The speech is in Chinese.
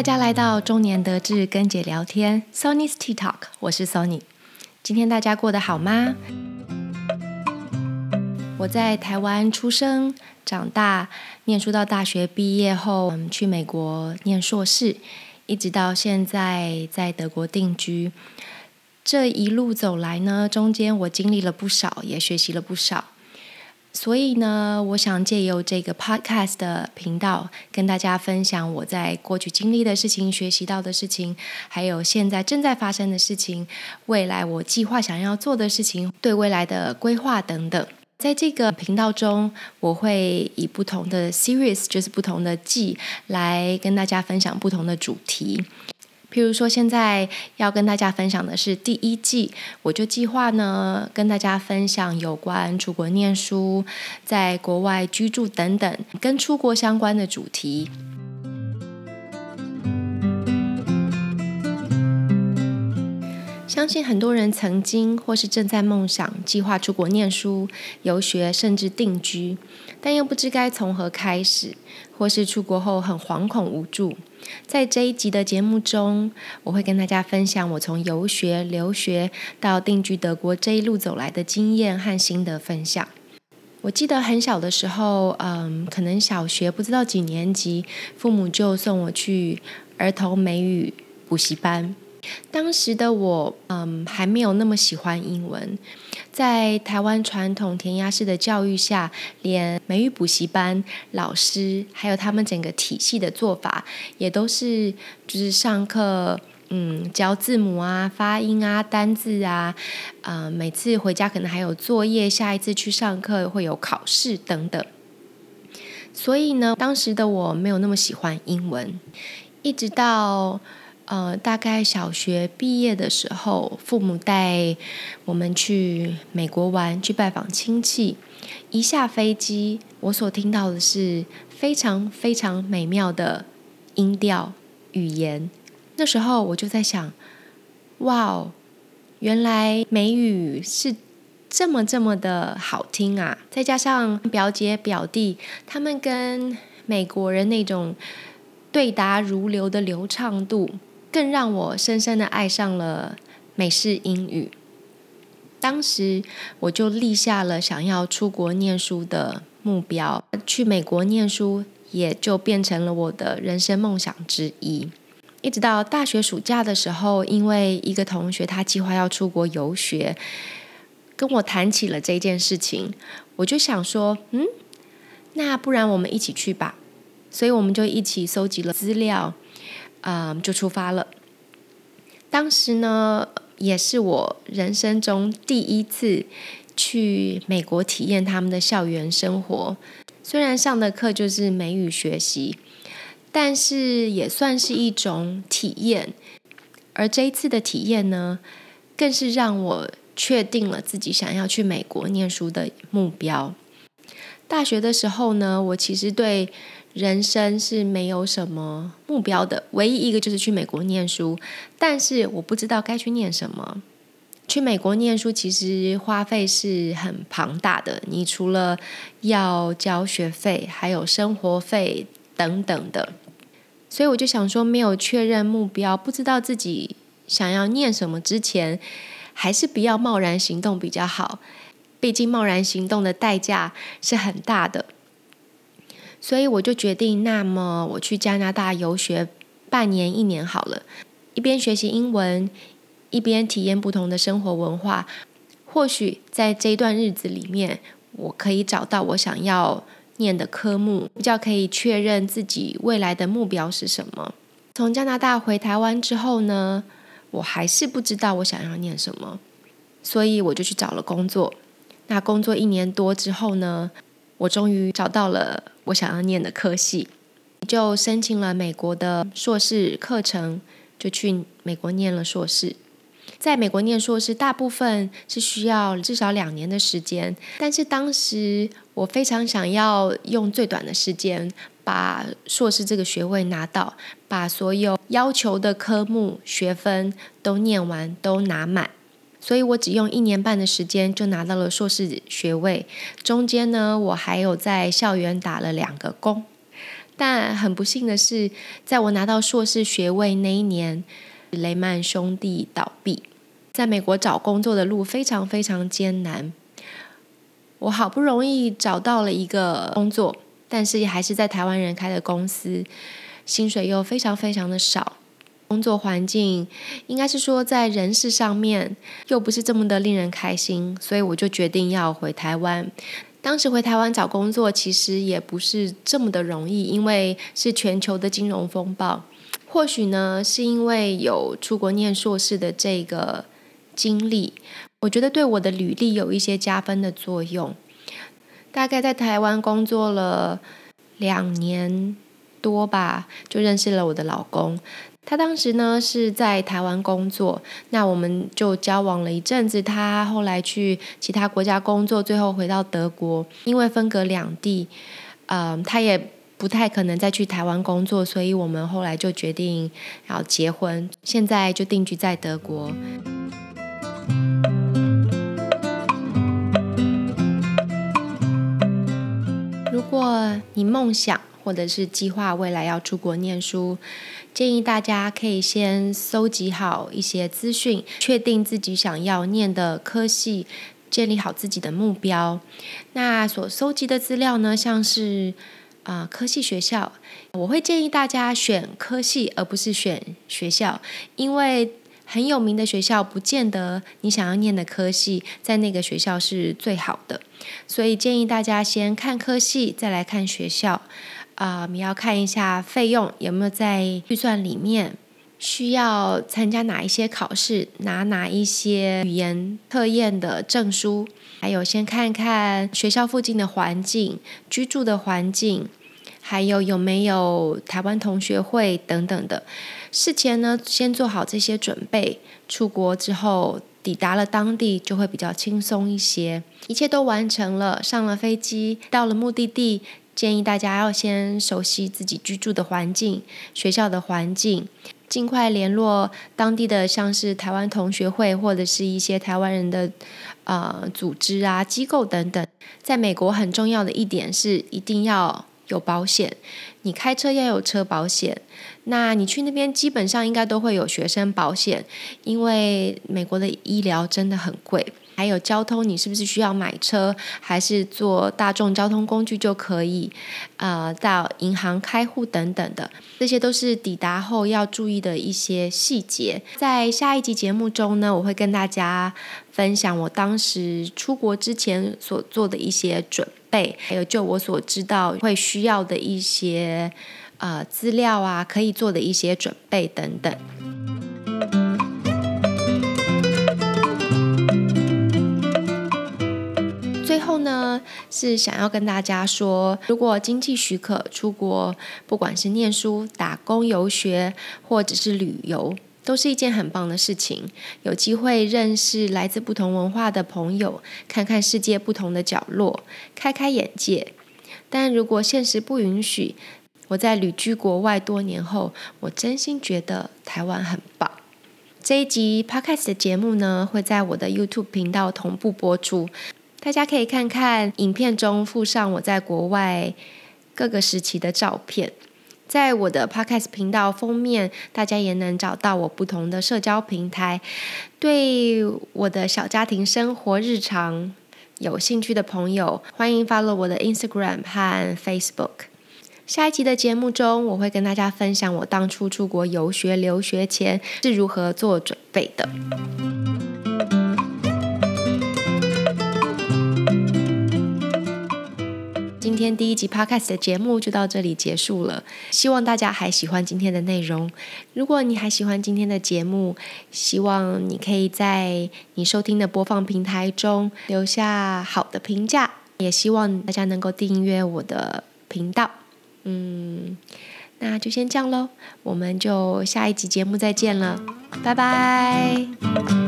大家来到中年得志跟姐聊天，Sony's Tea Talk，我是 Sony。今天大家过得好吗？我在台湾出生、长大，念书到大学毕业后，嗯，去美国念硕士，一直到现在在德国定居。这一路走来呢，中间我经历了不少，也学习了不少。所以呢，我想借由这个 podcast 的频道，跟大家分享我在过去经历的事情、学习到的事情，还有现在正在发生的事情，未来我计划想要做的事情，对未来的规划等等。在这个频道中，我会以不同的 series，就是不同的季，来跟大家分享不同的主题。譬如说，现在要跟大家分享的是第一季，我就计划呢跟大家分享有关出国念书、在国外居住等等跟出国相关的主题。相信很多人曾经或是正在梦想计划出国念书、游学，甚至定居，但又不知该从何开始，或是出国后很惶恐无助。在这一集的节目中，我会跟大家分享我从游学、留学到定居德国这一路走来的经验和心得分享。我记得很小的时候，嗯，可能小学不知道几年级，父母就送我去儿童美语补习班。当时的我，嗯，还没有那么喜欢英文。在台湾传统填鸭式的教育下，连美语补习班老师，还有他们整个体系的做法，也都是就是上课，嗯，教字母啊、发音啊、单字啊，呃，每次回家可能还有作业，下一次去上课会有考试等等。所以呢，当时的我没有那么喜欢英文，一直到。呃，大概小学毕业的时候，父母带我们去美国玩，去拜访亲戚。一下飞机，我所听到的是非常非常美妙的音调语言。那时候我就在想，哇哦，原来美语是这么这么的好听啊！再加上表姐表弟他们跟美国人那种对答如流的流畅度。更让我深深的爱上了美式英语。当时我就立下了想要出国念书的目标，去美国念书也就变成了我的人生梦想之一。一直到大学暑假的时候，因为一个同学他计划要出国游学，跟我谈起了这件事情，我就想说，嗯，那不然我们一起去吧。所以我们就一起搜集了资料。嗯，就出发了。当时呢，也是我人生中第一次去美国体验他们的校园生活。虽然上的课就是美语学习，但是也算是一种体验。而这一次的体验呢，更是让我确定了自己想要去美国念书的目标。大学的时候呢，我其实对。人生是没有什么目标的，唯一一个就是去美国念书。但是我不知道该去念什么。去美国念书其实花费是很庞大的，你除了要交学费，还有生活费等等的。所以我就想说，没有确认目标，不知道自己想要念什么之前，还是不要贸然行动比较好。毕竟贸然行动的代价是很大的。所以我就决定，那么我去加拿大游学半年、一年好了，一边学习英文，一边体验不同的生活文化。或许在这一段日子里面，我可以找到我想要念的科目，比较可以确认自己未来的目标是什么。从加拿大回台湾之后呢，我还是不知道我想要念什么，所以我就去找了工作。那工作一年多之后呢？我终于找到了我想要念的科系，就申请了美国的硕士课程，就去美国念了硕士。在美国念硕士，大部分是需要至少两年的时间，但是当时我非常想要用最短的时间把硕士这个学位拿到，把所有要求的科目学分都念完，都拿满。所以我只用一年半的时间就拿到了硕士学位，中间呢，我还有在校园打了两个工，但很不幸的是，在我拿到硕士学位那一年，雷曼兄弟倒闭，在美国找工作的路非常非常艰难。我好不容易找到了一个工作，但是还是在台湾人开的公司，薪水又非常非常的少，工作环境应该是说在人事上面又不是这么的令人开心，所以我就决定要回台湾。当时回台湾找工作其实也不是这么的容易，因为是全球的金融风暴。或许呢，是因为有出国念硕士的这个经历。我觉得对我的履历有一些加分的作用。大概在台湾工作了两年多吧，就认识了我的老公。他当时呢是在台湾工作，那我们就交往了一阵子。他后来去其他国家工作，最后回到德国。因为分隔两地，嗯，他也不太可能再去台湾工作，所以我们后来就决定要结婚。现在就定居在德国。如果你梦想或者是计划未来要出国念书，建议大家可以先搜集好一些资讯，确定自己想要念的科系，建立好自己的目标。那所搜集的资料呢，像是啊科系学校，我会建议大家选科系而不是选学校，因为。很有名的学校，不见得你想要念的科系在那个学校是最好的，所以建议大家先看科系，再来看学校。啊，你要看一下费用有没有在预算里面，需要参加哪一些考试，拿哪一些语言测验的证书，还有先看看学校附近的环境、居住的环境。还有有没有台湾同学会等等的？事前呢，先做好这些准备。出国之后，抵达了当地就会比较轻松一些。一切都完成了，上了飞机，到了目的地，建议大家要先熟悉自己居住的环境、学校的环境，尽快联络当地的，像是台湾同学会或者是一些台湾人的呃组织啊、机构等等。在美国很重要的一点是，一定要。有保险，你开车要有车保险。那你去那边基本上应该都会有学生保险，因为美国的医疗真的很贵。还有交通，你是不是需要买车，还是坐大众交通工具就可以？呃，到银行开户等等的，这些都是抵达后要注意的一些细节。在下一集节目中呢，我会跟大家分享我当时出国之前所做的一些准备，还有就我所知道会需要的一些呃资料啊，可以做的一些准备等等。是想要跟大家说，如果经济许可出国，不管是念书、打工、游学，或者是旅游，都是一件很棒的事情。有机会认识来自不同文化的朋友，看看世界不同的角落，开开眼界。但如果现实不允许，我在旅居国外多年后，我真心觉得台湾很棒。这一集 Podcast 的节目呢，会在我的 YouTube 频道同步播出。大家可以看看影片中附上我在国外各个时期的照片，在我的 Podcast 频道封面，大家也能找到我不同的社交平台。对我的小家庭生活日常有兴趣的朋友，欢迎 follow 我的 Instagram 和 Facebook。下一集的节目中，我会跟大家分享我当初出国游学留学前是如何做准备的。今天第一集 Podcast 的节目就到这里结束了，希望大家还喜欢今天的内容。如果你还喜欢今天的节目，希望你可以在你收听的播放平台中留下好的评价，也希望大家能够订阅我的频道。嗯，那就先这样喽，我们就下一集节目再见了，拜拜。